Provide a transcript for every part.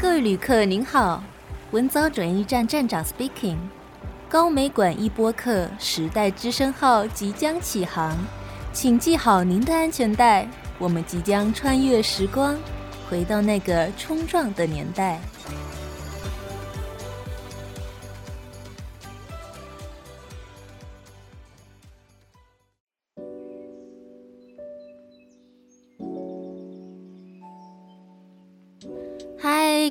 各位旅客您好，文藻转运站站长 speaking，高美馆一播客时代之声号即将启航，请系好您的安全带，我们即将穿越时光，回到那个冲撞的年代。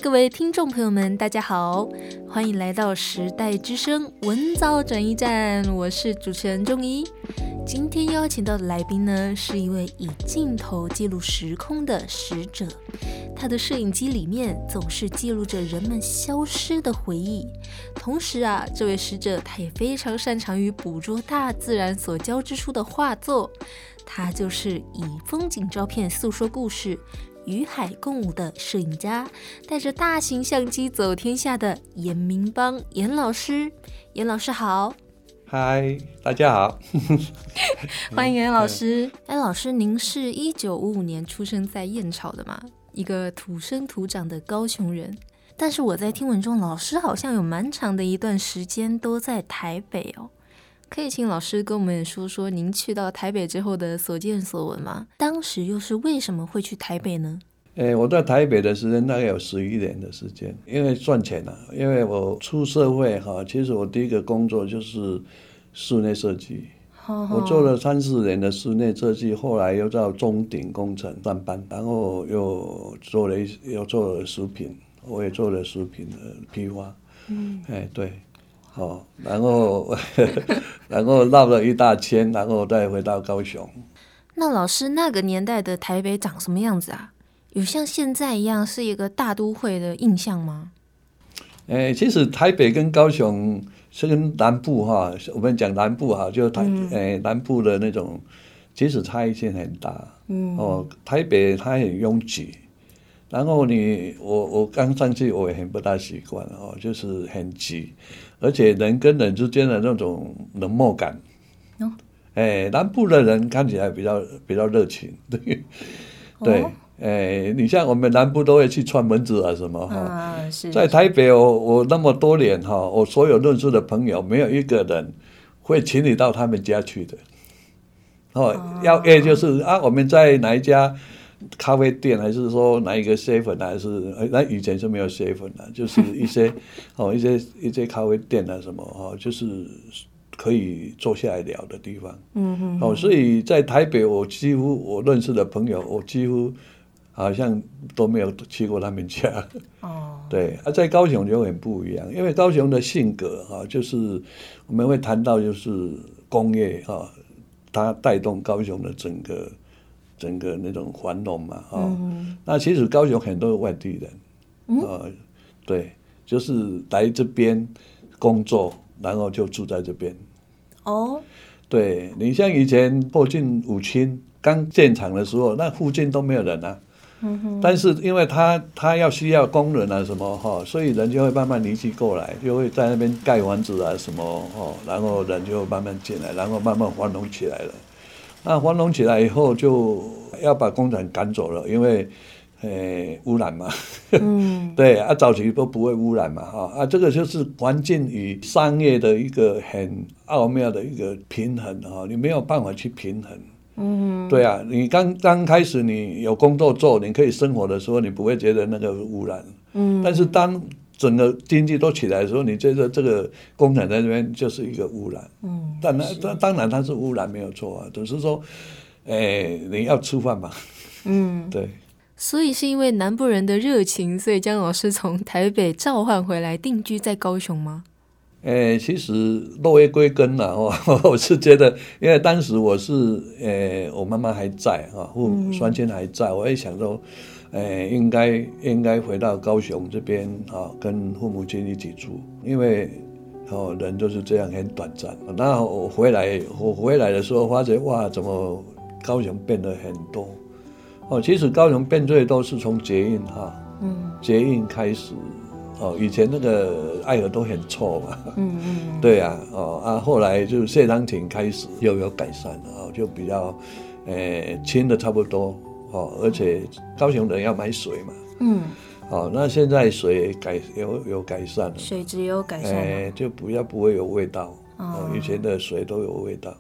各位听众朋友们，大家好，欢迎来到时代之声文藻转移站，我是主持人仲一。今天邀请到的来宾呢，是一位以镜头记录时空的使者，他的摄影机里面总是记录着人们消失的回忆。同时啊，这位使者他也非常擅长于捕捉大自然所交织出的画作，他就是以风景照片诉说故事。与海共舞的摄影家，带着大型相机走天下的严明邦严老师，严老师好，嗨，大家好，欢迎严老师。哎，老师，您是一九五五年出生在燕巢的吗？一个土生土长的高雄人。但是我在听闻中，老师好像有蛮长的一段时间都在台北哦。可以请老师跟我们说说您去到台北之后的所见所闻吗？当时又是为什么会去台北呢？诶、欸，我在台北的时间大概有十一年的时间，因为赚钱了、啊。因为我出社会哈，其实我第一个工作就是室内设计，我做了三四年的室内设计，后来又到中鼎工程上班，然后又做了一又做了食品，我也做了食品的批发。嗯，哎、欸，对。哦，然后，然后绕了一大圈，然后再回到高雄。那老师那个年代的台北长什么样子啊？有像现在一样是一个大都会的印象吗？诶，其实台北跟高雄是跟南部哈，我们讲南部哈，就台诶、嗯、南部的那种，其实差异性很大。嗯。哦，台北它很拥挤，然后你我我刚上去我也很不大习惯哦，就是很挤。而且人跟人之间的那种冷漠感，哦，哎，南部的人看起来比较比较热情，对，对，哎，你像我们南部都会去串门子啊什么哈，在台北我我那么多年哈，我所有认识的朋友没有一个人会请你到他们家去的，哦，要约就是啊，我们在哪一家。咖啡店还是说哪一个 seven 还是那以前是没有 seven 的，就是一些 哦一些一些咖啡店啊什么哦，就是可以坐下来聊的地方。嗯哼，哦，所以在台北我几乎我认识的朋友，我几乎好像都没有去过他们家。哦，对，啊，在高雄就很不一样，因为高雄的性格哈，就是我们会谈到就是工业哈，它带动高雄的整个。整个那种繁荣嘛，啊、哦嗯，那其实高雄很多外地人，啊、嗯呃，对，就是来这边工作，然后就住在这边。哦，对，你像以前后进五清刚建厂的时候，那附近都没有人啊。嗯哼。但是因为他他要需要工人啊什么哈、哦，所以人就会慢慢离去过来，就会在那边盖房子啊什么哦，然后人就慢慢进来，然后慢慢繁荣起来了。那黄龙起来以后，就要把工厂赶走了，因为，呃，污染嘛。嗯。对啊，早期都不会污染嘛，哈啊，这个就是环境与商业的一个很奥妙的一个平衡哈，你没有办法去平衡。嗯。对啊，你刚刚开始你有工作做，你可以生活的时候，你不会觉得那个污染。嗯。但是当整个经济都起来的时候，你觉得这个工厂在这边就是一个污染。嗯，但那当当然它是污染没有错啊，只是说，哎，你要吃饭嘛。嗯，对。所以是因为南部人的热情，所以江老师从台北召唤回来定居在高雄吗？哎，其实落叶归根了哦，我是觉得，因为当时我是，哎，我妈妈还在啊，父母双亲还在，我也想说。诶，应该应该回到高雄这边啊，跟父母亲一起住，因为哦，人就是这样很短暂。那我回来，我回来的时候发觉哇，怎么高雄变得很多？哦，其实高雄变最多是从捷运哈，嗯，捷运开始，哦，以前那个爱河都很臭嘛，嗯嗯，对呀，哦啊，后来就谢长廷开始又有改善了，就比较诶清的差不多。哦，而且高雄人要买水嘛，嗯，哦，那现在水改有有改善了，水质有改善，哎，就不要不会有味道，哦，以前的水都有味道。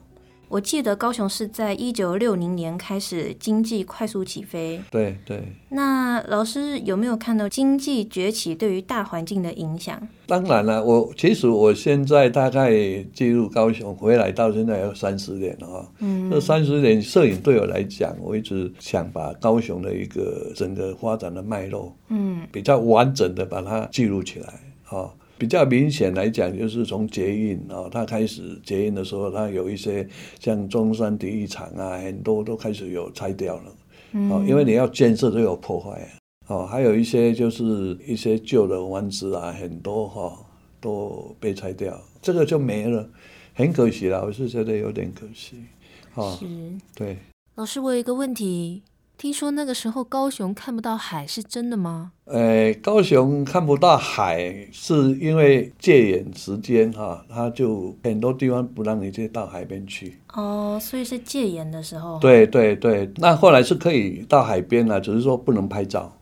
我记得高雄是在一九六零年开始经济快速起飞。对对。那老师有没有看到经济崛起对于大环境的影响？当然了，我其实我现在大概进入高雄回来到现在有三十年了啊。嗯。这三十年摄影对我来讲，我一直想把高雄的一个整个发展的脉络，嗯，比较完整的把它记录起来啊。比较明显来讲，就是从捷运啊，它开始捷运的时候，它有一些像中山体育场啊，很多都开始有拆掉了。哦，因为你要建设都有破坏。哦，还有一些就是一些旧的湾子啊，很多哈都被拆掉，这个就没了，很可惜了。我是觉得有点可惜。哦，是。对。老师，我有一个问题。听说那个时候高雄看不到海，是真的吗？呃，高雄看不到海，是因为戒严时间哈，他就很多地方不让你去到海边去。哦，所以是戒严的时候。对对对，那后来是可以到海边了，只是说不能拍照。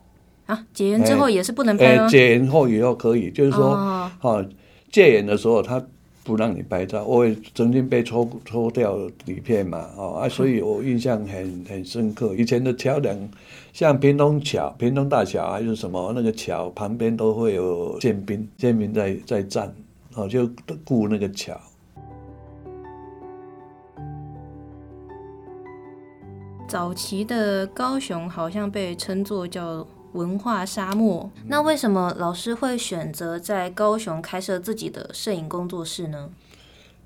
啊，解严之后也是不能拍吗？戒严后以后可以，就是说，哦，哦，戒严的时候他。不让你拍照，我也曾经被抽抽掉底片嘛，哦啊，所以我印象很很深刻。以前的桥梁，像平东桥、平东大桥还是什么，那个桥旁边都会有宪兵，宪兵在在站，哦，就顾那个桥。早期的高雄好像被称作叫。文化沙漠，那为什么老师会选择在高雄开设自己的摄影工作室呢？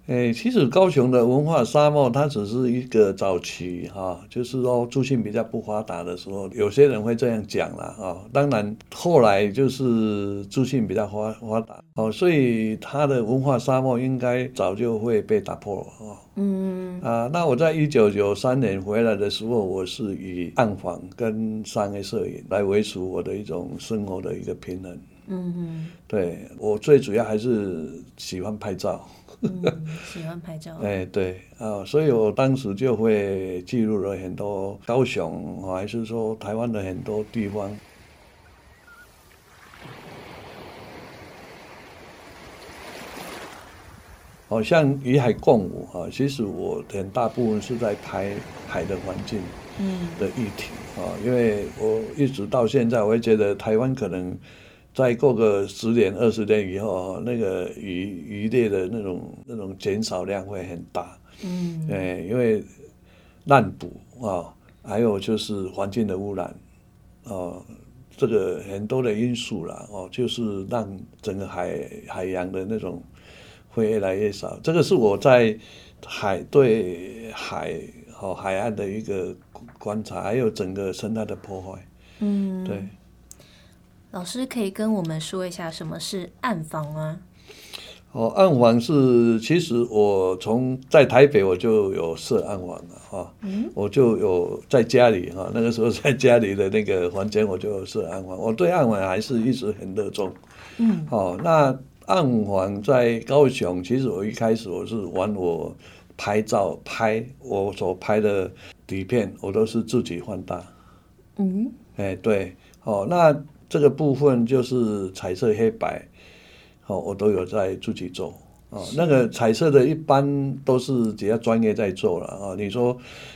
诶，其实高雄的文化沙漠，它只是一个早期哈，就是说资讯比较不发达的时候，有些人会这样讲了啊。当然后来就是资讯比较发发达哦，所以它的文化沙漠应该早就会被打破了啊。嗯啊，那我在一九九三年回来的时候，我是以暗访跟商业摄影来维持我的一种生活的一个平衡。嗯嗯，对，我最主要还是喜欢拍照。嗯、喜欢拍照。哎，对啊，所以我当时就会记录了很多高雄，还是说台湾的很多地方。好像与海共舞啊，其实我很大部分是在拍海的环境的议题啊，因为我一直到现在，我会觉得台湾可能。再过个十年、二十年以后，那个渔渔猎的那种那种减少量会很大。嗯，对，因为滥捕啊，还有就是环境的污染，哦，这个很多的因素啦，哦，就是让整个海海洋的那种会越来越少。这个是我在海对海和海岸的一个观察，还有整个生态的破坏。嗯，对。老师可以跟我们说一下什么是暗房吗？哦，暗房是其实我从在台北我就有设暗房了哈，嗯，我就有在家里哈，那个时候在家里的那个房间我就有设暗房，我对暗房还是一直很热衷，嗯，哦，那暗房在高雄，其实我一开始我是玩我拍照拍我所拍的底片，我都是自己放大，嗯，哎对，哦那。这个部分就是彩色黑白，哦，我都有在自己做哦。那个彩色的，一般都是比较专业在做了啊。你说，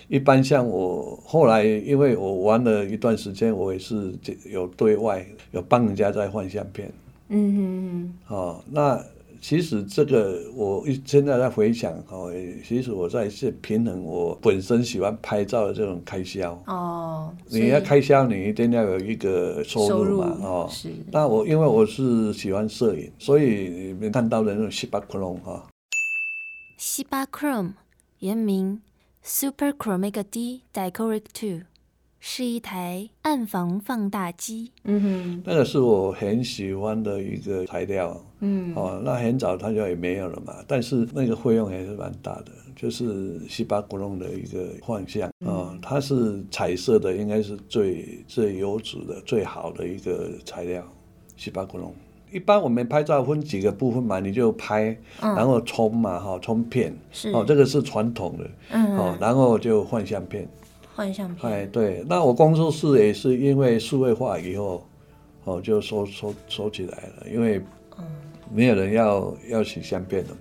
一般像我后来，因为我玩了一段时间，我也是有对外有帮人家在换相片。嗯嗯嗯。哦，那。其实这个我一现在在回想哦，其实我在是平衡我本身喜欢拍照的这种开销哦。你要开销，你一定要有一个收入嘛哦。是。那我因为我是喜欢摄影，所以你们看到的那种 Cibachrome 哈。Cibachrome 原名 Super Chromica D Dichroic Two。是一台暗房放大机，嗯哼，那个是我很喜欢的一个材料，嗯，哦，那很早它就也没有了嘛，但是那个费用还是蛮大的，就是西巴古龙的一个幻象，啊、哦，它是彩色的，应该是最最优质的、最好的一个材料，西巴古龙。一般我们拍照分几个部分嘛，你就拍，嗯、然后冲嘛，哈，冲片，是，哦，这个是传统的，嗯，哦，然后就换相片。换相片。哎，对，那我工作室也是因为数位化以后，哦，就收收收起来了，因为没有人要要洗相片的嘛，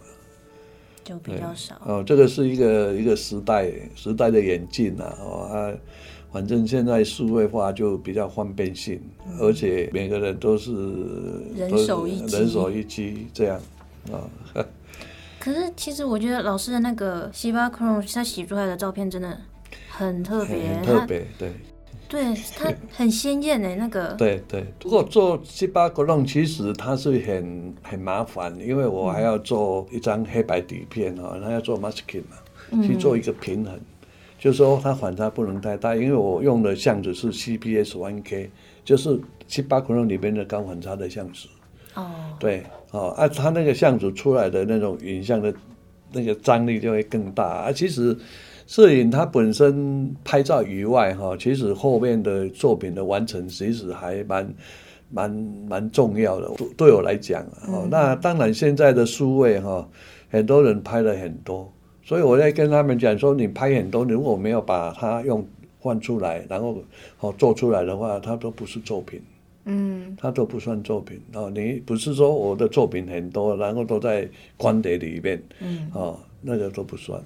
就比较少。哦，这个是一个一个时代时代的演进啊，哦啊。反正现在数位化就比较方便性，嗯、而且每个人都是人手一机，人手一机这样啊。哦、可是其实我觉得老师的那个 Cibachrome 他洗出来的照片真的很特别，很特别，对，对，它很鲜艳诶，那个。对对，如果做 Cibachrome 其实它是很很麻烦，因为我还要做一张黑白底片啊，它、嗯、要做 masking 嘛，去做一个平衡。嗯就是说它反差不能太大，因为我用的相纸是 CPS One K，就是 Cibachrome 里边的高反差的相纸。哦。对，哦，啊，它那个相纸出来的那种影像的，那个张力就会更大啊。其实摄影它本身拍照以外，哈，其实后面的作品的完成其实还蛮蛮蛮重要的，对我来讲，哦，那当然现在的数位哈，很多人拍了很多。所以我在跟他们讲说，你拍很多，你如果没有把它用换出来，然后哦做出来的话，它都不是作品，嗯，它都不算作品哦。你不是说我的作品很多，然后都在光碟里面，嗯，哦，那个都不算，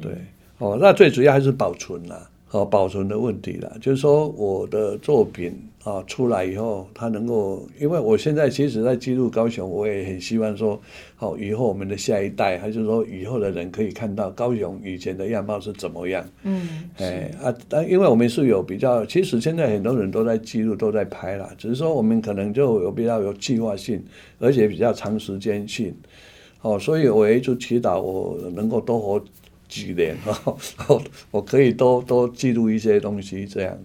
对，哦，那最主要还是保存啦。哦，保存的问题了，就是说我的作品啊出来以后，它能够，因为我现在其实在记录高雄，我也很希望说，好，以后我们的下一代，还是说以后的人可以看到高雄以前的样貌是怎么样。嗯，哎啊，但因为我们是有比较，其实现在很多人都在记录，都在拍了，只是说我们可能就有比较有计划性，而且比较长时间性。哦，所以我一直祈祷我能够多活。几年哈，我可以多多记录一些东西，这样。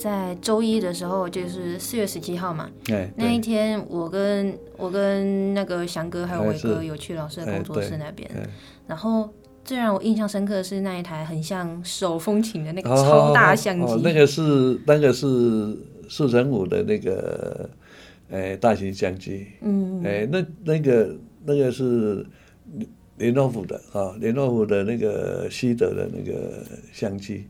在周一的时候，就是四月十七号嘛，那一天我跟我跟那个翔哥还有伟哥有去老师的工作室那边，然后最让我印象深刻的是那一台很像手风琴的那个超大相机，哦，那个是那个是四乘五的那个诶大型相机，嗯，诶那那个那个是连诺夫的啊，连诺夫的那个西德的那个相机，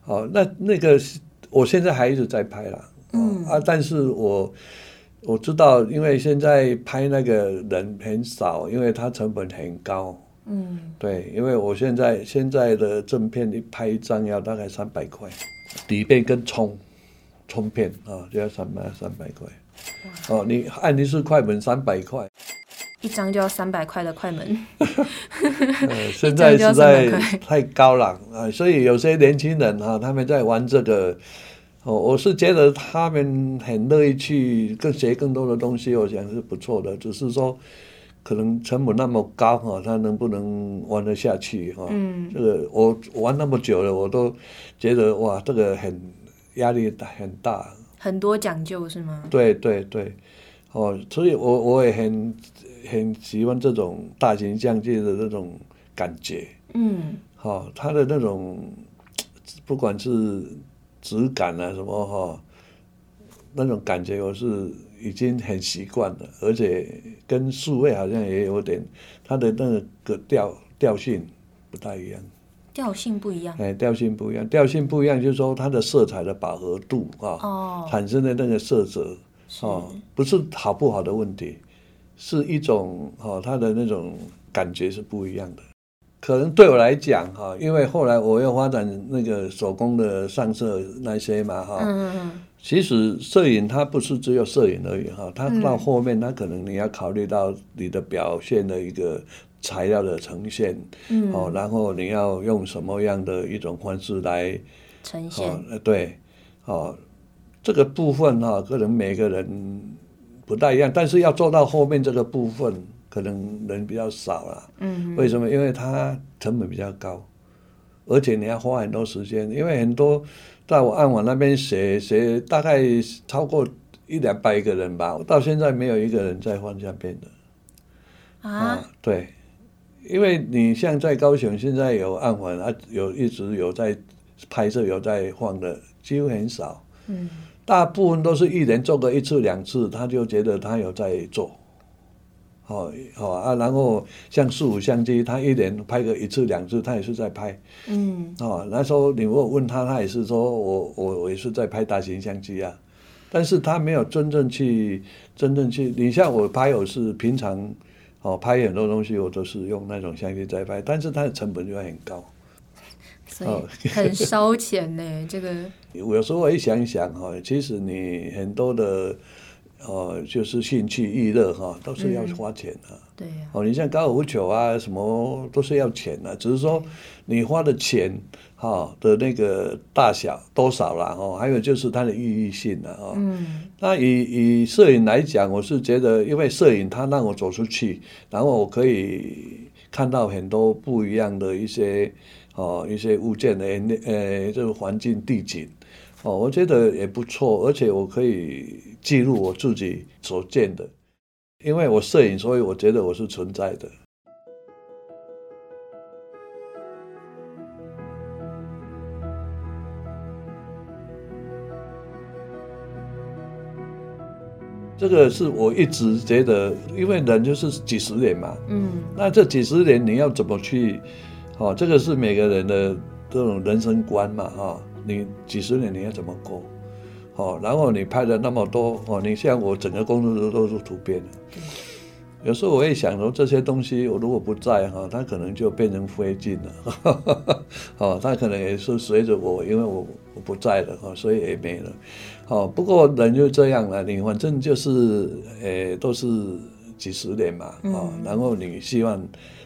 好，那那个是。我现在还一直在拍啦，嗯。啊，但是我我知道，因为现在拍那个人很少，因为它成本很高，嗯，对，因为我现在现在的正片你拍一张要大概三百块，底片跟冲冲片啊就要三百三百块，哦，你按的是快门三百块，一张就要三百块的快门，呃，现在实在太高了啊，所以有些年轻人啊，他们在玩这个。哦，我是觉得他们很乐意去更学更多的东西，我想是不错的。只是说，可能成本那么高哈，他能不能玩得下去哈？嗯，这个我玩那么久了，我都觉得哇，这个很压力很大，很多讲究是吗？对对对，哦，所以我我也很很喜欢这种大型相机的那种感觉。嗯，好，它的那种不管是。质感啊，什么哈，那种感觉我是已经很习惯了，而且跟数位好像也有点，它的那个调调性不太一样。调性不一样。哎，调性不一样，调性不一样，就是说它的色彩的饱和度啊，哦、产生的那个色泽哦，不是好不好的问题，是一种哦，他的那种感觉是不一样的。可能对我来讲哈，因为后来我要发展那个手工的上色那些嘛哈，嗯嗯其实摄影它不是只有摄影而已哈，它到后面它可能你要考虑到你的表现的一个材料的呈现，嗯，哦，然后你要用什么样的一种方式来呈现，对，哦，这个部分哈，可能每个人不大一样，但是要做到后面这个部分。可能人比较少了，嗯哼，为什么？因为它成本比较高，而且你要花很多时间。因为很多在我暗网那边写写，大概超过一两百个人吧，到现在没有一个人在换相片的啊，啊。对，因为你像在高雄，现在有暗环啊，有一直有在拍摄、有在放的，几乎很少。嗯，大部分都是一年做个一次两次，他就觉得他有在做。好，好啊，然后像四五相机，他一年拍个一次两次，他也是在拍。嗯，哦，那时候你如果问他，他也是说我我我也是在拍大型相机啊，但是他没有真正去真正去。你像我拍，我是平常。哦，拍很多东西我都是用那种相机在拍，但是它的成本就会很高，所以很烧钱呢。这个有时候我一想一想哈，其实你很多的哦，就是兴趣娱乐哈，都是要花钱的。嗯、对呀、啊。哦，你像高尔夫球啊，什么都是要钱的，只是说你花的钱。哈的那个大小多少了哦，还有就是它的意义性了哦。嗯。那以以摄影来讲，我是觉得，因为摄影它让我走出去，然后我可以看到很多不一样的一些哦一些物件的呃这个环境地景哦，我觉得也不错，而且我可以记录我自己所见的，因为我摄影，所以我觉得我是存在的。这个是我一直觉得，因为人就是几十年嘛，嗯，那这几十年你要怎么去，哦，这个是每个人的这种人生观嘛，哈、哦，你几十年你要怎么过，哦，然后你拍了那么多，哦，你像我整个工作都都是图片的，嗯、有时候我也想说这些东西我如果不在哈，它可能就变成灰烬了，哦，它可能也是随着我，因为我我不在了，哈，所以也没了。哦，不过人就这样了，你反正就是，诶、欸，都是几十年嘛，哦，嗯、然后你希望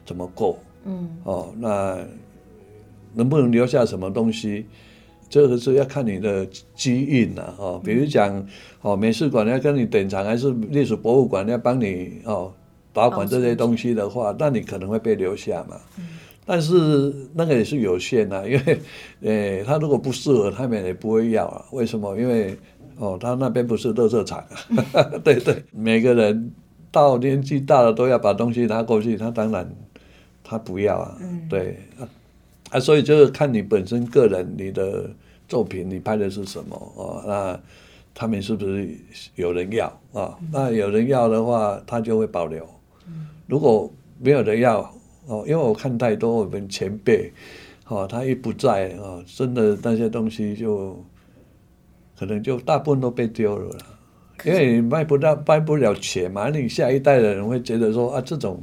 怎么过，嗯，哦，那能不能留下什么东西，这个是要看你的机运了，哦，比如讲，哦，美术馆要跟你典藏，还是历史博物馆要帮你哦保管这些东西的话，那你可能会被留下嘛。嗯但是那个也是有限的，因为，诶，他如果不适合，他们也不会要啊。为什么？因为，哦，他那边不是乐色场啊。对对，每个人到年纪大了都要把东西拿过去，他当然他不要啊。对啊，所以就是看你本身个人你的作品，你拍的是什么哦？那他们是不是有人要啊？那有人要的话，他就会保留。如果没有人要。哦，因为我看太多我们前辈，哦，他一不在哦，真的那些东西就可能就大部分都被丢了，因为你卖不到卖不了钱嘛，你下一代的人会觉得说啊，这种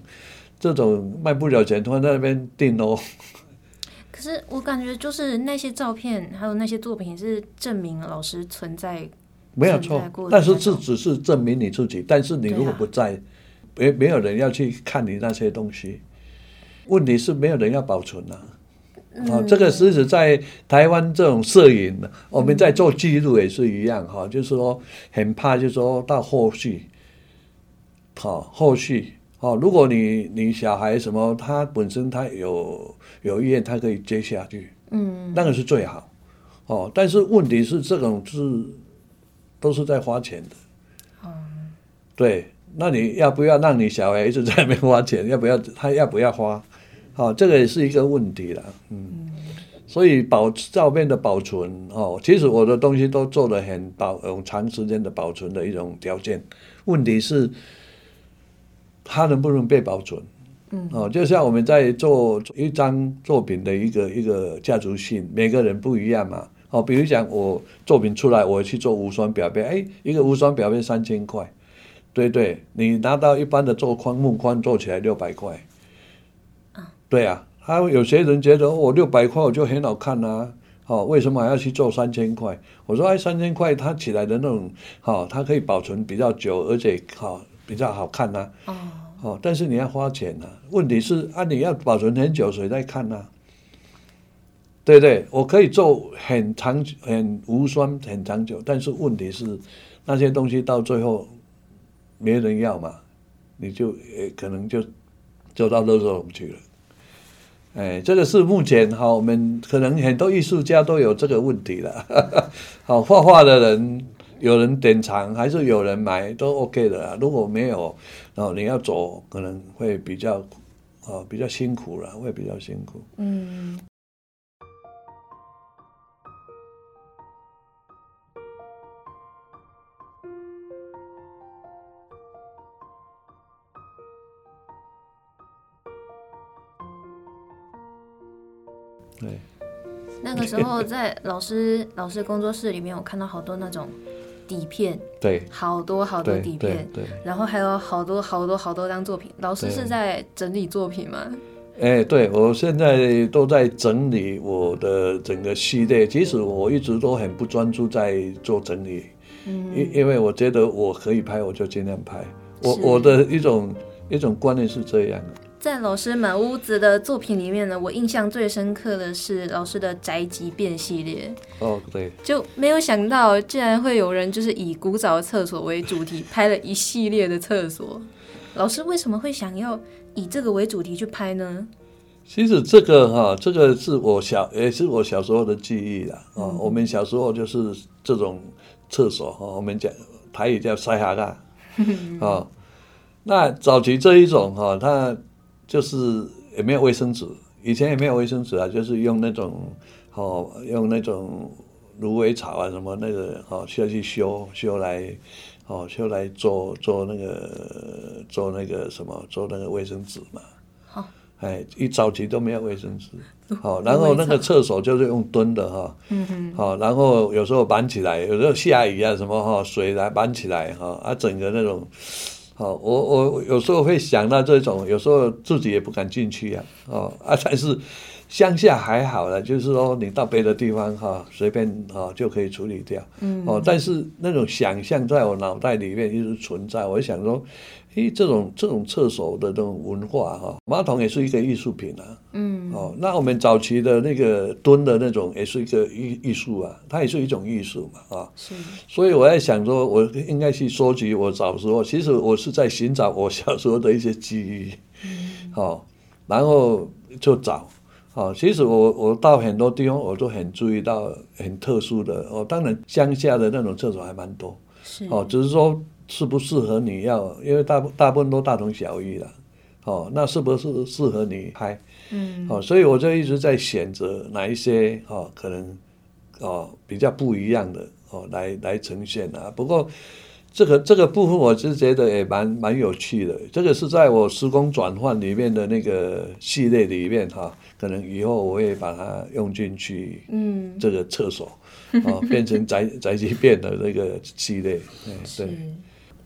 这种卖不了钱，突然在那边订哦。可是我感觉就是那些照片还有那些作品是证明老师存在，没有错，但是这只是证明你自己，但是你如果不在，没、啊、没有人要去看你那些东西。问题是没有人要保存呐、啊，这个实质在台湾这种摄影，嗯、我们在做记录也是一样哈、哦，就是说很怕，就是说到后续，好、哦、后续，好、哦，如果你你小孩什么，他本身他有有意愿，他可以接下去，嗯，那个是最好，哦，但是问题是这种是都是在花钱的，嗯，对，那你要不要让你小孩一直在那边花钱？要不要他要不要花？好、哦，这个也是一个问题了，嗯，所以保照片的保存，哦，其实我的东西都做了很保，有长时间的保存的一种条件。问题是，它能不能被保存？嗯，哦，就像我们在做一张作品的一个一个价值性，每个人不一样嘛。哦，比如讲我作品出来，我去做无双表面，哎，一个无双表面三千块，对对，你拿到一般的做框木框做起来六百块。对啊，还有有些人觉得我六百块我就很好看啊，哦，为什么还要去做三千块？我说哎，三千块它起来的那种，好、哦，它可以保存比较久，而且好、哦、比较好看呐、啊。哦，哦，但是你要花钱呐、啊。问题是啊，你要保存很久，谁在看呐、啊？对对，我可以做很长很无酸很长久，但是问题是那些东西到最后没人要嘛，你就也可能就走到垃圾桶去了。哎，这个是目前哈，我们可能很多艺术家都有这个问题了。好，画画的人有人典藏，还是有人买，都 OK 的啦。如果没有，然后你要走，可能会比较啊，比较辛苦了，会比较辛苦。嗯。对。那个时候在老师老师工作室里面，我看到好多那种底片，对，好多好多底片，对，然后还有好多好多好多张作品。老师是在整理作品吗？哎，对，我现在都在整理我的整个系列。其实我一直都很不专注在做整理，嗯，因因为我觉得我可以拍，我就尽量拍。我我的一种一种观念是这样的。在老师满屋子的作品里面呢，我印象最深刻的是老师的宅急便系列。哦，对，就没有想到竟然会有人就是以古早厕所为主题拍了一系列的厕所。老师为什么会想要以这个为主题去拍呢？其实这个哈，这个是我小也是我小时候的记忆啦。啊、嗯，我们小时候就是这种厕所哈，我们讲台语叫塞 哈啦。啊，那早期这一种哈，它。就是也没有卫生纸，以前也没有卫生纸啊，就是用那种，哦，用那种芦苇草啊什么那个，哦，需要去修修来，哦，修来做做那个做那个什么做那个卫生纸嘛。好，哎，一早期都没有卫生纸，好，然后那个厕所就是用蹲的哈，嗯哼，好，然后有时候搬起来，有时候下雨啊什么哈，水来搬起来哈，啊，整个那种。好，我我有时候会想到这种，有时候自己也不敢进去呀，哦啊，但是乡下还好了，就是说你到别的地方哈，随便哈就可以处理掉，嗯，哦，但是那种想象在我脑袋里面一直存在，我想说。诶，这种这种厕所的这种文化哈，马桶也是一个艺术品啊。嗯。哦，那我们早期的那个蹲的那种，也是一个艺艺术啊，它也是一种艺术嘛，啊。是。所以我在想说，我应该去收集我小时候，其实我是在寻找我小时候的一些记忆。嗯。好，然后就找。好，其实我我到很多地方，我都很注意到很特殊的。哦，当然乡下的那种厕所还蛮多。是。哦，只是说。适不适合你要，因为大大部分都大同小异了，哦，那是不是适合你拍？嗯，哦，所以我就一直在选择哪一些哦，可能哦比较不一样的哦来来呈现啊。不过这个这个部分我是觉得也蛮蛮有趣的。这个是在我时空转换里面的那个系列里面哈，可能以后我会把它用进去。嗯，这个厕所哦变成宅宅急便的那个系列，对。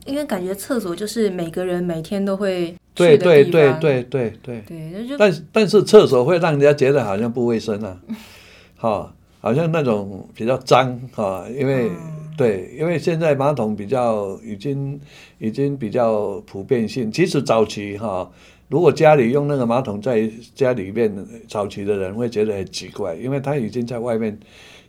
因为感觉厕所就是每个人每天都会对对对对对对。对，但但是厕所会让人家觉得好像不卫生啊，哈，好像那种比较脏哈，因为、嗯、对，因为现在马桶比较已经已经比较普遍性，其实早期哈，如果家里用那个马桶在家里面，早期的人会觉得很奇怪，因为他已经在外面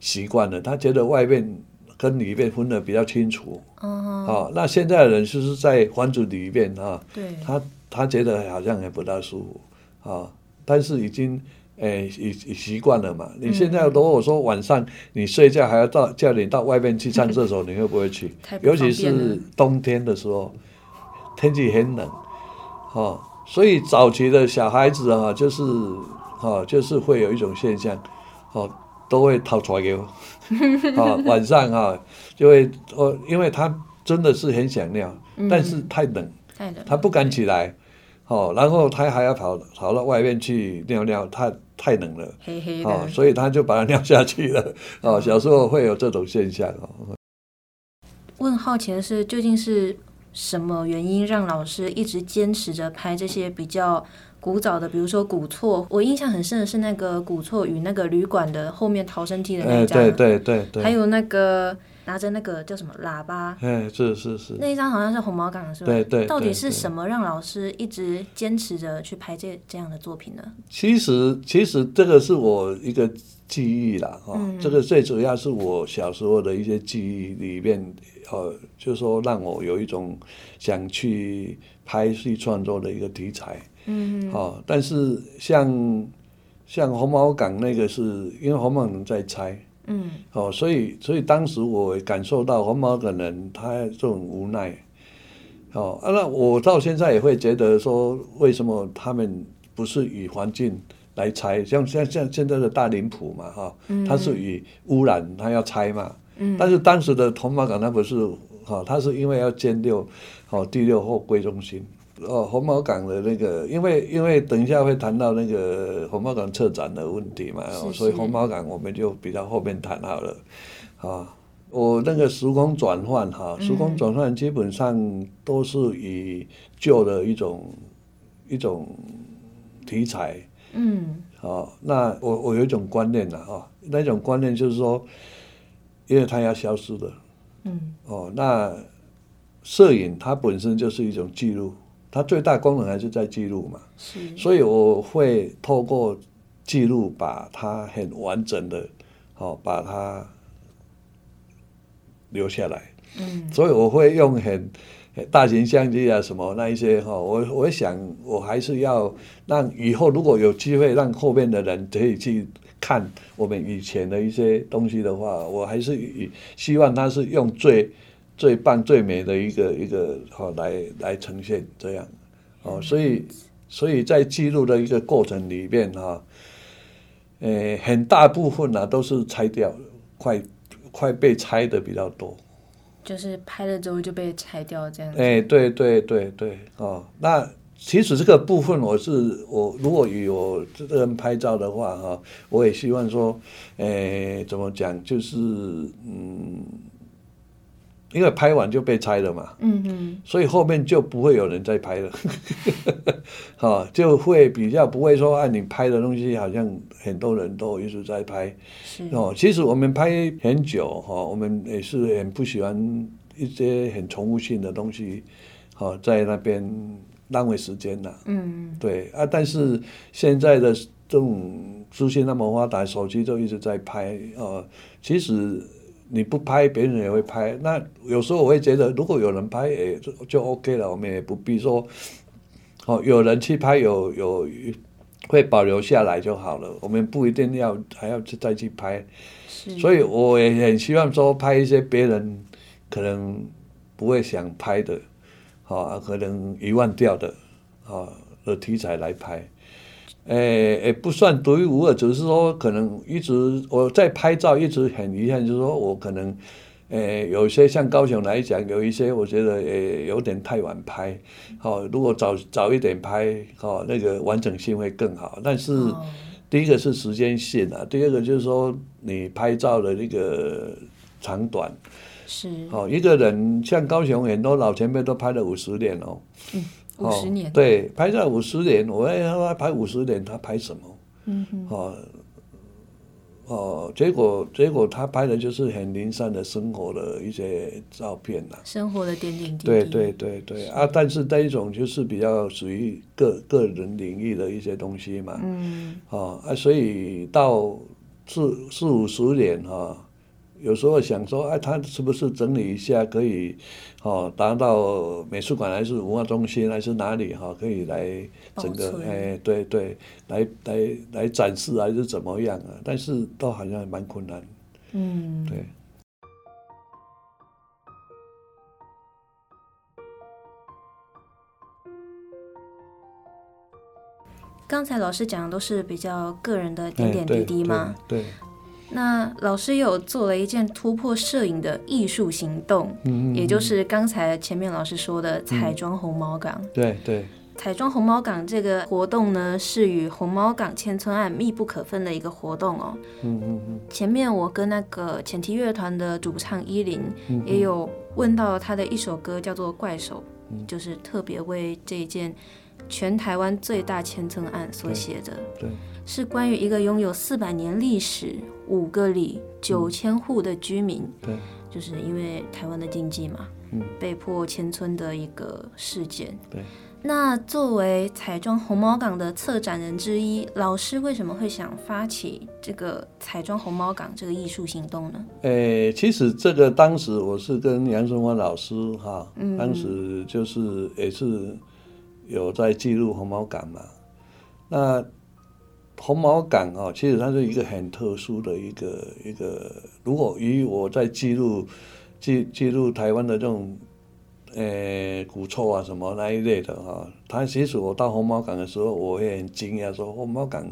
习惯了，他觉得外面。跟里面分的比较清楚，嗯，好，那现在的人就是在房子里面啊，对，他他觉得好像也不大舒服，啊，但是已经诶已已习惯了嘛。你现在如果说晚上你睡觉还要到叫你到外面去上厕所，你会不会去？尤其是冬天的时候，天气很冷，哦，所以早期的小孩子啊，就是哦，就是会有一种现象，哦。都会掏出来给我，啊，晚上啊就会哦，因为他真的是很想尿，嗯、但是太冷，太冷，他不敢起来，哦，然后他还要跑跑到外面去尿尿，他太冷了，黑黑的，哦，所以他就把它尿下去了，哦，小时候会有这种现象哦。我很好奇的是，究竟是什么原因让老师一直坚持着拍这些比较？古早的，比如说古厝，我印象很深的是那个古厝与那个旅馆的后面逃生梯的那一张，对对对对，还有那个拿着那个叫什么喇叭，哎，是是是，那一张好像是红毛港，是吧？对对，到底是什么让老师一直坚持着去拍这这样的作品呢？其实其实这个是我一个记忆啦，哈、嗯，这个最主要是我小时候的一些记忆里面，呃，就是说让我有一种想去拍戏创作的一个题材。嗯，好，但是像像红毛港那个是因为红毛人在拆，嗯，哦，所以所以当时我感受到红毛港人他这种无奈，哦，啊，那我到现在也会觉得说，为什么他们不是以环境来拆，像像像现在的大林浦嘛哈，它是以污染它要拆嘛，嗯，但是当时的红毛港它不是哈，它是因为要建六，好第六货柜中心。哦，红毛港的那个，因为因为等一下会谈到那个红毛港策展的问题嘛，是是所以红毛港我们就比较后面谈好了。啊，我那个时空转换哈，时空转换基本上都是以旧的一种一种题材。嗯。好，那我我有一种观念了哈，那种观念就是说，因为它要消失的。嗯。哦，那摄影它本身就是一种记录。它最大功能还是在记录嘛，是，所以我会透过记录把它很完整的，好把它留下来。嗯，所以我会用很大型相机啊什么那一些哈，我我想我还是要让以后如果有机会让后面的人可以去看我们以前的一些东西的话，我还是以希望他是用最。最棒最美的一个一个好来来呈现这样，哦，所以所以在记录的一个过程里面哈，呃，很大部分呢都是拆掉，快快被拆的比较多，就是拍了之后就被拆掉这样。诶，对对对对，哦，那其实这个部分我是我如果与我这个人拍照的话哈，我也希望说，诶，怎么讲就是嗯。因为拍完就被拆了嘛，嗯嗯，所以后面就不会有人再拍了，哈，就会比较不会说，按你拍的东西好像很多人都一直在拍，是。哦，其实我们拍很久哈，我们也是很不喜欢一些很重复性的东西，哈，在那边浪费时间呐，嗯，对啊，但是现在的这种资讯那么发达，手机就一直在拍啊，其实。你不拍，别人也会拍。那有时候我会觉得，如果有人拍，也，就就 OK 了。我们也不必说，哦，有人去拍，有有会保留下来就好了。我们不一定要还要去再去拍。所以我也很希望说，拍一些别人可能不会想拍的，啊，可能遗忘掉的，啊的题材来拍。诶诶，不算独一无二，只是说可能一直我在拍照，一直很遗憾，就是说我可能，诶，有些像高雄来讲，有一些我觉得诶有点太晚拍，好，如果早早一点拍，好，那个完整性会更好。但是第一个是时间线啊，第二个就是说你拍照的那个长短，是，好，一个人像高雄很多老前辈都拍了五十年哦。嗯 五十年，对，拍照五十年，我问他拍五十年，他拍什么？嗯哼，哦，哦，结果结果他拍的就是很零散的生活的一些照片呐，生活的点点滴滴。对对对对啊，但是这一种就是比较属于个个人领域的一些东西嘛。嗯，哦啊，所以到四四五十年哈。有时候想说，哎，他是不是整理一下可以，哦，达到美术馆还是文化中心还是哪里哈，可以来整个哎，对对，来来来展示还是怎么样啊？但是都好像蛮困难。嗯，对。刚才老师讲的都是比较个人的点点滴滴吗？对。对对那老师有做了一件突破摄影的艺术行动，嗯，也就是刚才前面老师说的彩妆红毛港。嗯、对对，彩妆红毛港这个活动呢，是与红毛港迁村案密不可分的一个活动哦。嗯嗯嗯。前面我跟那个前提乐团的主唱依林也有问到他的一首歌叫做《怪手》，嗯，就是特别为这一件全台湾最大迁村案所写的。对。对是关于一个拥有四百年历史、五个里、九千户的居民，对，就是因为台湾的经济嘛，嗯，被迫迁村的一个事件。对，那作为彩妆红毛港的策展人之一，老师为什么会想发起这个彩妆红毛港这个艺术行动呢？诶、欸，其实这个当时我是跟杨春华老师哈，嗯，当时就是也是有在记录红毛港嘛，那。红毛港啊，其实它是一个很特殊的一个一个。如果以我在记录记记录台湾的这种呃，古臭啊什么那一类的哈。它其实我到红毛港的时候，我也很惊讶，说红毛港，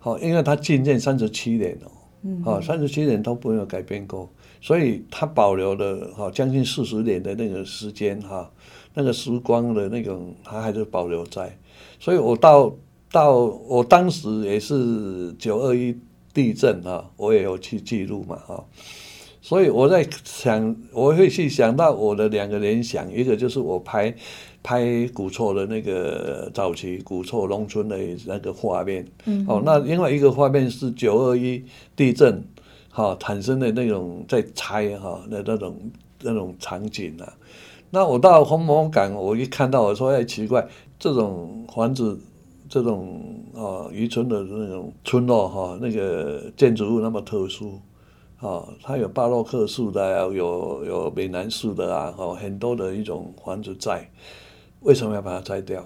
好，因为它建建三十七年哦，嗯，好，三十七年都没有改变过，所以它保留了哈将近四十年的那个时间哈，那个时光的那种，它还是保留在。所以我到到我当时也是九二一地震啊，我也有去记录嘛哈。所以我在想，我会去想到我的两个联想，一个就是我拍拍古厝的那个早期古厝农村的那个画面，嗯，哦，那另外一个画面是九二一地震，哈、哦，产生的那种在拆哈的那种那种场景啊。那我到红毛港，我一看到我说哎奇怪，这种房子，这种啊渔村的那种村落哈，那个建筑物那么特殊。哦，它有巴洛克式的，有有美南式的啊，哦，很多的一种房子在，为什么要把它拆掉？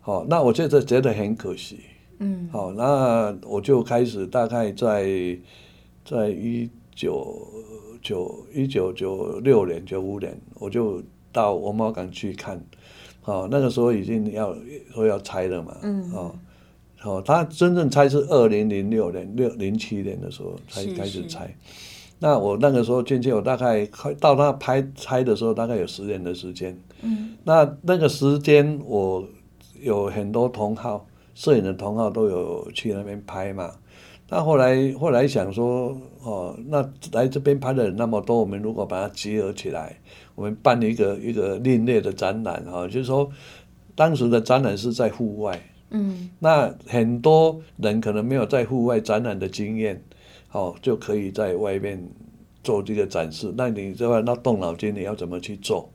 好、哦，那我觉得觉得很可惜。嗯，好、哦，那我就开始大概在在一九九一九九六年九五年，我就到文茂港去看，哦，那个时候已经要说要拆了嘛，嗯，哦。哦，他真正拆是二零零六年六零七年的时候才开始拆，那我那个时候进去，我大概快到他拍拆的时候，大概有十年的时间。嗯，那那个时间我有很多同好，摄影的同好都有去那边拍嘛。那后来后来想说，哦，那来这边拍的人那么多，我们如果把它集合起来，我们办一个一个另类的展览哈，就是说当时的展览是在户外。嗯，那很多人可能没有在户外展览的经验，哦，就可以在外面做这个展示。那你这块那动脑筋，你要怎么去做？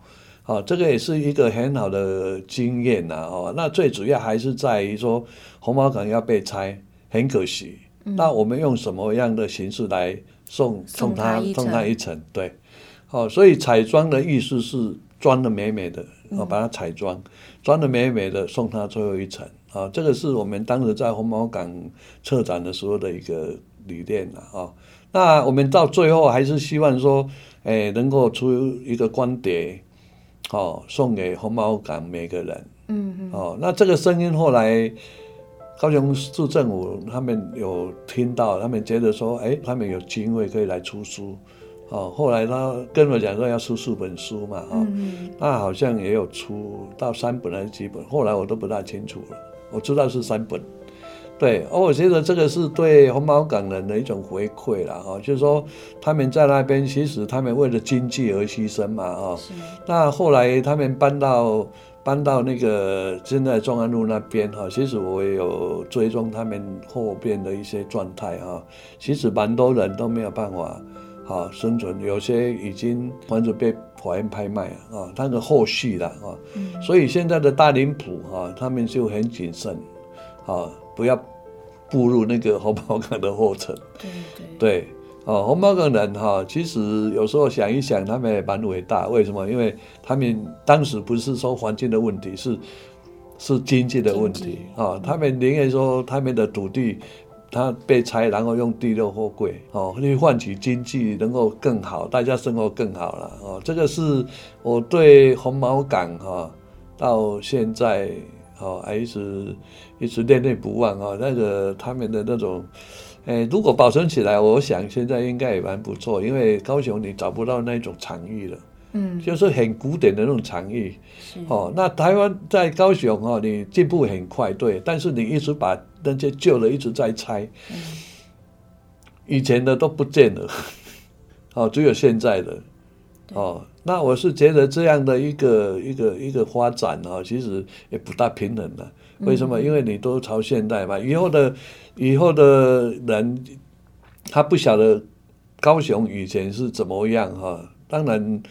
哦，这个也是一个很好的经验呐。哦，那最主要还是在于说红毛港要被拆，很可惜。嗯、那我们用什么样的形式来送送他送他一程？对，哦，所以彩妆的意思是装的美美的，哦，把它彩妆，装的美美的送他最后一程。啊，这个是我们当时在红毛港策展的时候的一个理念了啊。那我们到最后还是希望说，哎，能够出一个光碟，哦，送给红毛港每个人。嗯嗯。哦，那这个声音后来高雄市政府他们有听到，他们觉得说，哎，他们有经费可以来出书。哦，后来他跟我讲说要出四本书嘛，哈、哦，嗯、那好像也有出到三本还是几本，后来我都不大清楚了。我知道是三本，对，而我觉得这个是对红毛港人的一种回馈了哈，就是说他们在那边，其实他们为了经济而牺牲嘛哈。是那后来他们搬到搬到那个现在中安路那边哈，其实我也有追踪他们后边的一些状态哈。其实蛮多人都没有办法哈生存，有些已经房子被。法院拍卖啊，那个后续的啊，嗯、所以现在的大林埔哈，他们就很谨慎，啊，不要步入那个红毛港的后尘。对对对，啊，红毛港人哈，其实有时候想一想，他们也蛮伟大。为什么？因为他们当时不是说环境的问题，是是经济的问题啊。经济。他们宁愿说他们的土地。它被拆，然后用地六货柜哦，去换取经济能够更好，大家生活更好了哦。这个是我对红毛港哈到现在哦还一直一直念念不忘啊。那个他们的那种，哎，如果保存起来，我想现在应该也蛮不错，因为高雄你找不到那种场域了。嗯，就是很古典的那种场域，是哦。那台湾在高雄哦，你进步很快，对，但是你一直把那些旧的一直在拆，嗯、以前的都不见了，哦，只有现在的，哦。那我是觉得这样的一个一个一个发展哦，其实也不大平衡的。为什么？嗯、因为你都朝现代嘛，以后的以后的人，他不晓得高雄以前是怎么样哈。当然。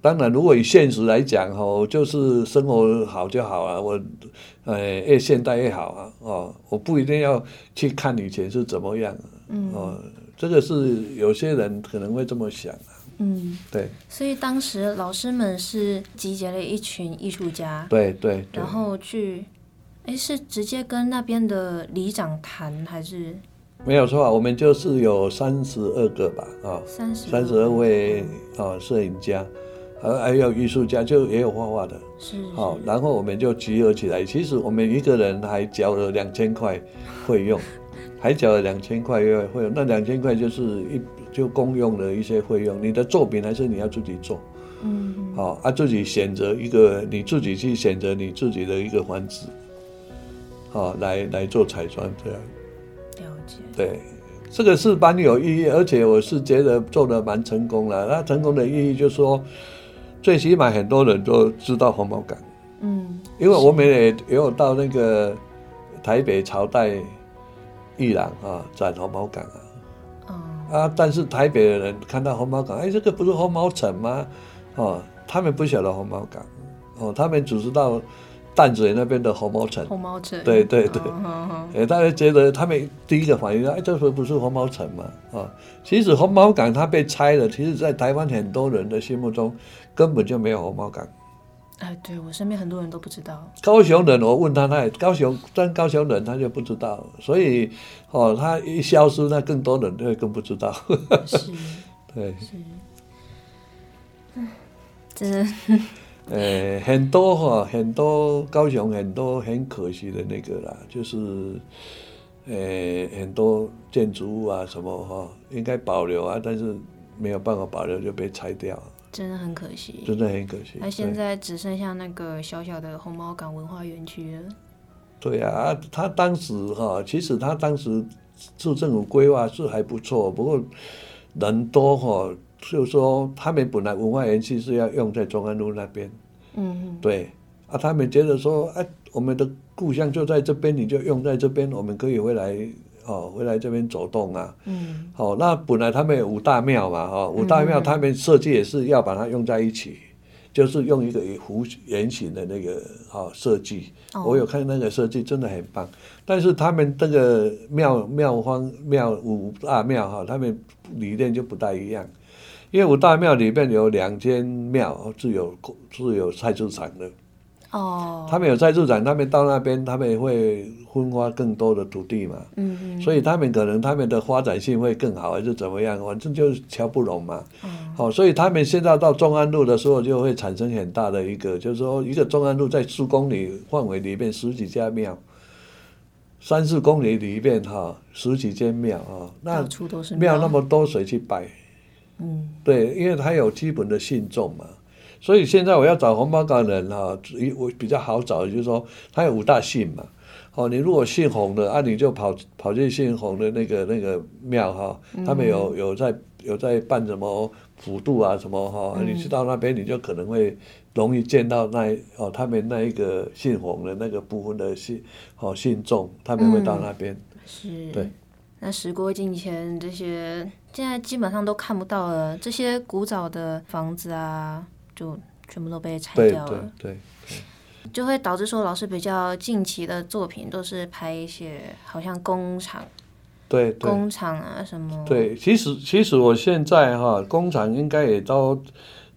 当然，如果以现实来讲，哈，就是生活好就好啊。我，呃，越现代越好啊。哦，我不一定要去看以前是怎么样。嗯。哦，这个是有些人可能会这么想啊。嗯，对。所以当时老师们是集结了一群艺术家。对对。然后去，哎，是直接跟那边的里长谈，还是？没有错啊，我们就是有三十二个吧，啊，三十二位啊，摄影家。还，还有艺术家就也有画画的，是，好，然后我们就集合起来。其实我们一个人还交了两千块费用，还交了两千块费用。那两千块就是一就公用的一些费用。你的作品还是你要自己做，嗯，好，啊，自己选择一个，你自己去选择你自己的一个房子，好，来来做彩妆这样。了解。对，这个是蛮有意义，而且我是觉得做的蛮成功的。那成功的意义就是说。最起码很多人都知道红毛港，嗯，因为我们也也有到那个台北朝代艺廊啊展红毛港啊，嗯、啊，但是台北的人看到红毛港，哎，这个不是红毛城吗？哦，他们不晓得红毛港，哦，他们只知道淡水那边的红毛城，红毛城，对对对，哎，大家觉得他们第一个反应，哎，这个不是红毛城吗？啊，其实红毛港它被拆了，其实在台湾很多人的心目中。根本就没有红毛港，哎，对我身边很多人都不知道。高雄人，我问他，他也高雄，但高雄人他就不知道，所以哦，他一消失，那更多人就会更不知道。是，对，是，嗯，真的，呃，很多哈，很多高雄很多很可惜的那个啦，就是，呃，很多建筑物啊什么哈，应该保留啊，但是没有办法保留，就被拆掉。真的很可惜，真的很可惜。那现在只剩下那个小小的红毛港文化园区了。对啊，他当时哈，其实他当时市政府规划是还不错，不过人多哈，就是说他们本来文化园区是要用在中安路那边。嗯。对啊，他们觉得说，哎，我们的故乡就在这边，你就用在这边，我们可以回来。哦，回来这边走动啊。嗯。好，那本来他们有五大庙嘛，哈，五大庙他们设计也是要把它用在一起，嗯、就是用一个弧圆形的那个哈设计。哦。我有看那个设计，真的很棒。但是他们这个庙庙方庙五大庙哈，他们理念就不大一样，因为五大庙里面有两间庙是有是有菜市场的。哦，他们有菜市场，他们到那边，他们会分发更多的土地嘛。嗯嗯。所以他们可能他们的发展性会更好，还是怎么样？反正就是瞧不拢嘛。嗯。好，所以他们现在到中安路的时候，就会产生很大的一个，就是说，一个中安路在十公里范围里面十几家庙，三四公里里面哈十几间庙啊，那庙那么多，谁去拜？嗯。对，因为他有基本的信众嘛。所以现在我要找红包港人哈，我比较好找，就是说他有五大姓嘛，哦，你如果姓洪的啊，你就跑跑去姓洪的那个那个庙哈，他们有有在有在办什么普渡啊什么哈，你去到那边你就可能会容易见到那哦他们那一个姓洪的那个部分的信哦信众，他们会到那边。是。对。那时过境迁，这些现在基本上都看不到了，这些古早的房子啊。就全部都被拆掉了，对，对，对，就会导致说老师比较近期的作品都是拍一些好像工厂，对，对，工厂啊什么。对，其实其实我现在哈工厂应该也都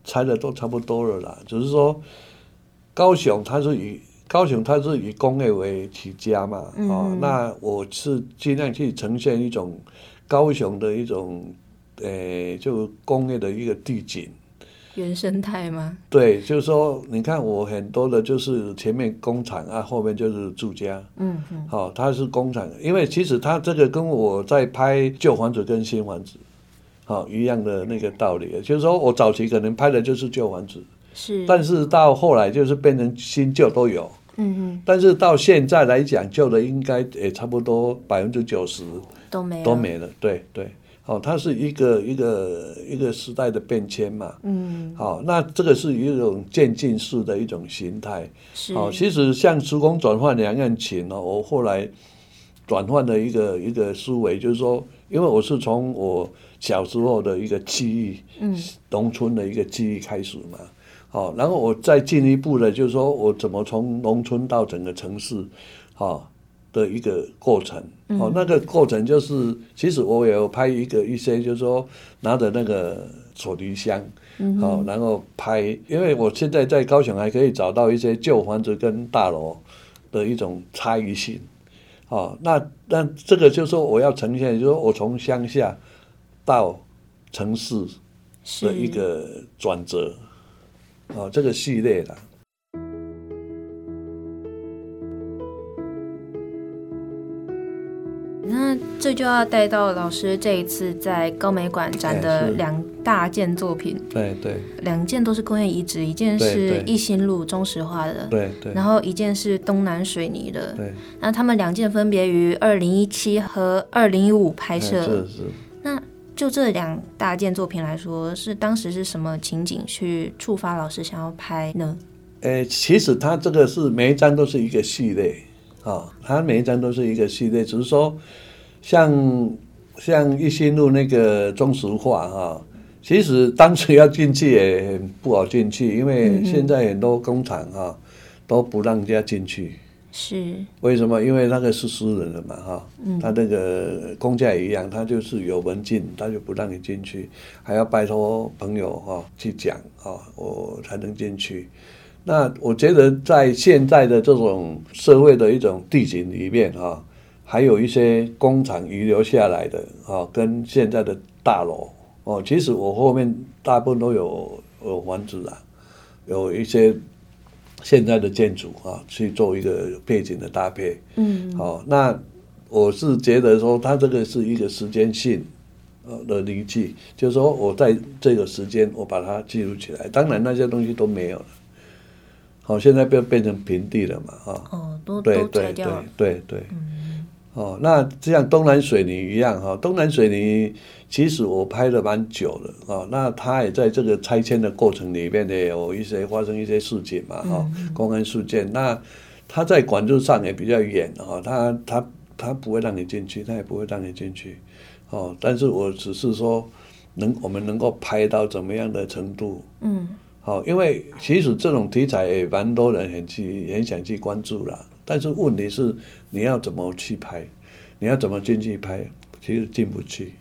拆的都差不多了啦，只是说高雄它是以高雄它是以工业为起家嘛，啊、嗯，那我是尽量去呈现一种高雄的一种诶、欸，就工业的一个地景。原生态吗？对，就是说，你看我很多的，就是前面工厂啊，后面就是住家。嗯嗯。好、哦，它是工厂，因为其实它这个跟我在拍旧房子跟新房子，好、哦、一样的那个道理。就是说我早期可能拍的就是旧房子，是，但是到后来就是变成新旧都有。嗯嗯。但是到现在来讲，旧的应该也差不多百分之九十都没都没了。对对。哦，它是一个一个一个时代的变迁嘛。嗯。好，那这个是一种渐进式的一种形态。是。好，其实像时空转换两样情哦，我后来转换的一个一个思维，就是说，因为我是从我小时候的一个记忆，嗯，农村的一个记忆开始嘛。好，然后我再进一步的，就是说我怎么从农村到整个城市，好。的一个过程，哦，那个过程就是，其实我有拍一个一些，就是说拿着那个手提箱，好，然后拍，因为我现在在高雄还可以找到一些旧房子跟大楼的一种差异性，哦，那那这个就是说我要呈现，就是说我从乡下到城市的一个转折，哦，这个系列的。就要带到老师这一次在高美馆展的两大件作品，对对，两件都是工业遗址，一件是一心路中石化的，对对，然后一件是东南水泥的，对。那他们两件分别于二零一七和二零一五拍摄，是是。那就这两大件作品来说，是当时是什么情景去触发老师想要拍呢？呃，其实它这个是每一张都是一个系列。啊、哦，它每一张都是一个系列，只是说像，像像一心路那个中石化哈、哦，其实当时要进去也很不好进去，因为现在很多工厂哈、哦、都不让人家进去。是。为什么？因为那个是私人的嘛哈，他、嗯、那个公家也一样，他就是有门禁，他就不让你进去，还要拜托朋友哈、哦、去讲啊、哦，我才能进去。那我觉得，在现在的这种社会的一种地景里面啊，还有一些工厂遗留下来的啊，跟现在的大楼哦，其实我后面大部分都有有房子啊，有一些现在的建筑啊，去做一个背景的搭配。嗯，好，那我是觉得说，它这个是一个时间性呃的遗迹，就是说我在这个时间我把它记录起来，当然那些东西都没有了。好，现在变变成平地了嘛？哈，哦，都对都拆掉了。对对对，对，嗯，哦，那就像东南水泥一样哈，东南水泥其实我拍了蛮久了啊，那它也在这个拆迁的过程里面呢有一些发生一些事情嘛哈，公安事件。那它在管制上也比较严哈，它它它不会让你进去，它也不会让你进去，哦，但是我只是说能我们能够拍到怎么样的程度，嗯。好，因为其实这种题材也蛮多人很去很想去关注啦，但是问题是你要怎么去拍，你要怎么进去拍，其实进不去。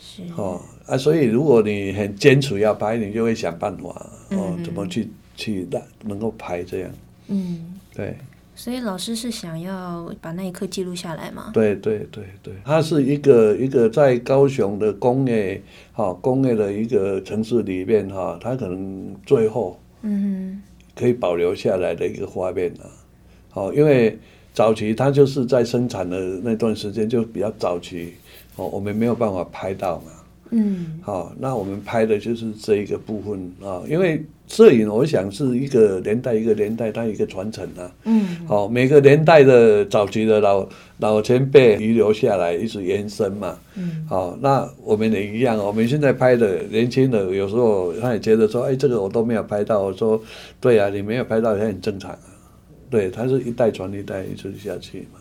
是。哦啊，所以如果你很坚持要拍，你就会想办法哦，怎么去去让能够拍这样。嗯。对。所以老师是想要把那一刻记录下来吗？对对对对，它是一个一个在高雄的工业，哈，工业的一个城市里面哈，它可能最后，嗯，可以保留下来的一个画面啊，好，因为早期它就是在生产的那段时间就比较早期，哦，我们没有办法拍到嘛，嗯，好，那我们拍的就是这一个部分啊，因为。摄影，我想是一个年代一个年代它一个传承啊。嗯。好，每个年代的早期的老老前辈遗留下来，一直延伸嘛。嗯。好，那我们也一样，我们现在拍的年轻的，有时候他也觉得说，哎，这个我都没有拍到。我说，对啊，你没有拍到也很正常啊。对，它是一代传一代一直下去嘛。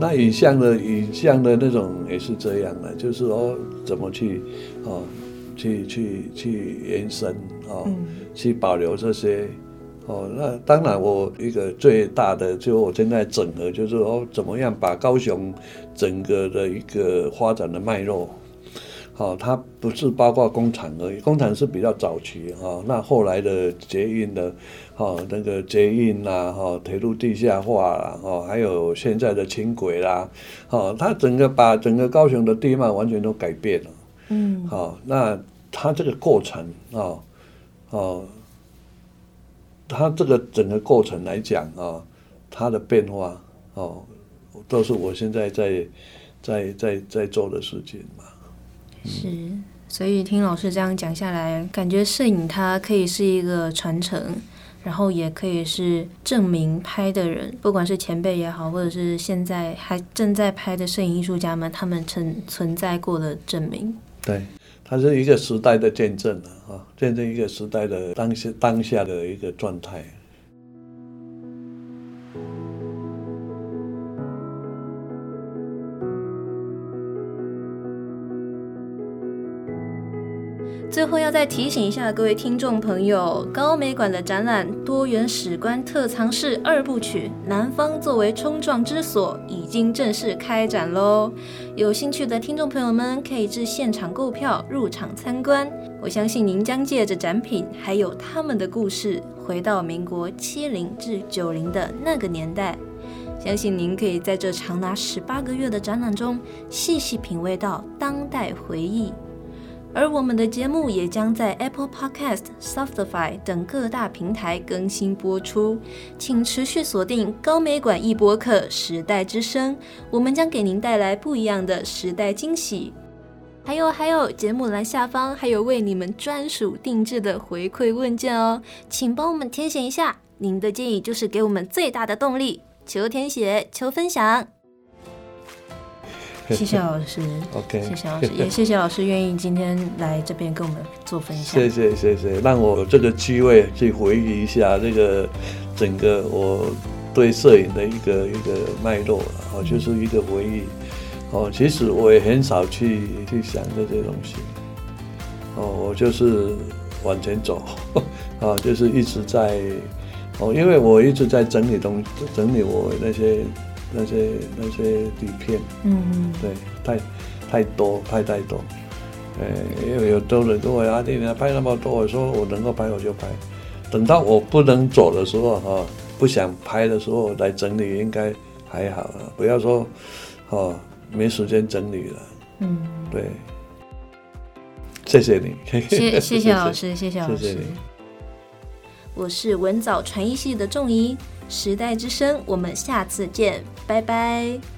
那影像的影像的那种也是这样的，就是说怎么去哦，去去去延伸哦，嗯、去保留这些哦。那当然，我一个最大的就我现在整合，就是说怎么样把高雄整个的一个发展的脉络。哦，它不是包括工厂而已，工厂是比较早期哈。那后来的捷运的，哦，那个捷运啦，哈，铁路地下化啦，哦，还有现在的轻轨啦，哦，它整个把整个高雄的地貌完全都改变了。嗯。好，那它这个过程啊，哦，它这个整个过程来讲啊，它的变化哦，都是我现在在在在在做的事情嘛。是，所以听老师这样讲下来，感觉摄影它可以是一个传承，然后也可以是证明拍的人，不管是前辈也好，或者是现在还正在拍的摄影艺术家们，他们存存在过的证明。对，它是一个时代的见证啊，见证一个时代的当下当下的一个状态。最后要再提醒一下各位听众朋友，高美馆的展览《多元史观特藏室二部曲：南方作为冲撞之所》已经正式开展喽！有兴趣的听众朋友们可以至现场购票入场参观。我相信您将借着展品，还有他们的故事，回到民国七零至九零的那个年代。相信您可以在这长达十八个月的展览中，细细品味到当代回忆。而我们的节目也将在 Apple Podcast、Spotify 等各大平台更新播出，请持续锁定高美馆一播客《时代之声》，我们将给您带来不一样的时代惊喜。还有还有，节目栏下方还有为你们专属定制的回馈问卷哦，请帮我们填写一下，您的建议就是给我们最大的动力。求填写，求分享。谢谢老师，OK，谢谢老师，也谢谢老师愿意今天来这边跟我们做分享。谢谢谢谢，让我有这个机会去回忆一下这个整个我对摄影的一个一个脉络哦，就是一个回忆哦。其实我也很少去去想这些东西哦，我就是往前走 啊，就是一直在哦，因为我一直在整理东西，整理我那些。那些那些底片，嗯嗯，对，太太多，拍太多，呃，因为有多人跟我阿弟，你拍那么多，我说我能够拍我就拍，等到我不能走的时候哈，不想拍的时候来整理，应该还好了，不要说，哦，没时间整理了，嗯，对，谢谢你，谢谢谢老师，谢谢老师，谢谢你，我是文藻传艺系的仲仪。时代之声，我们下次见，拜拜。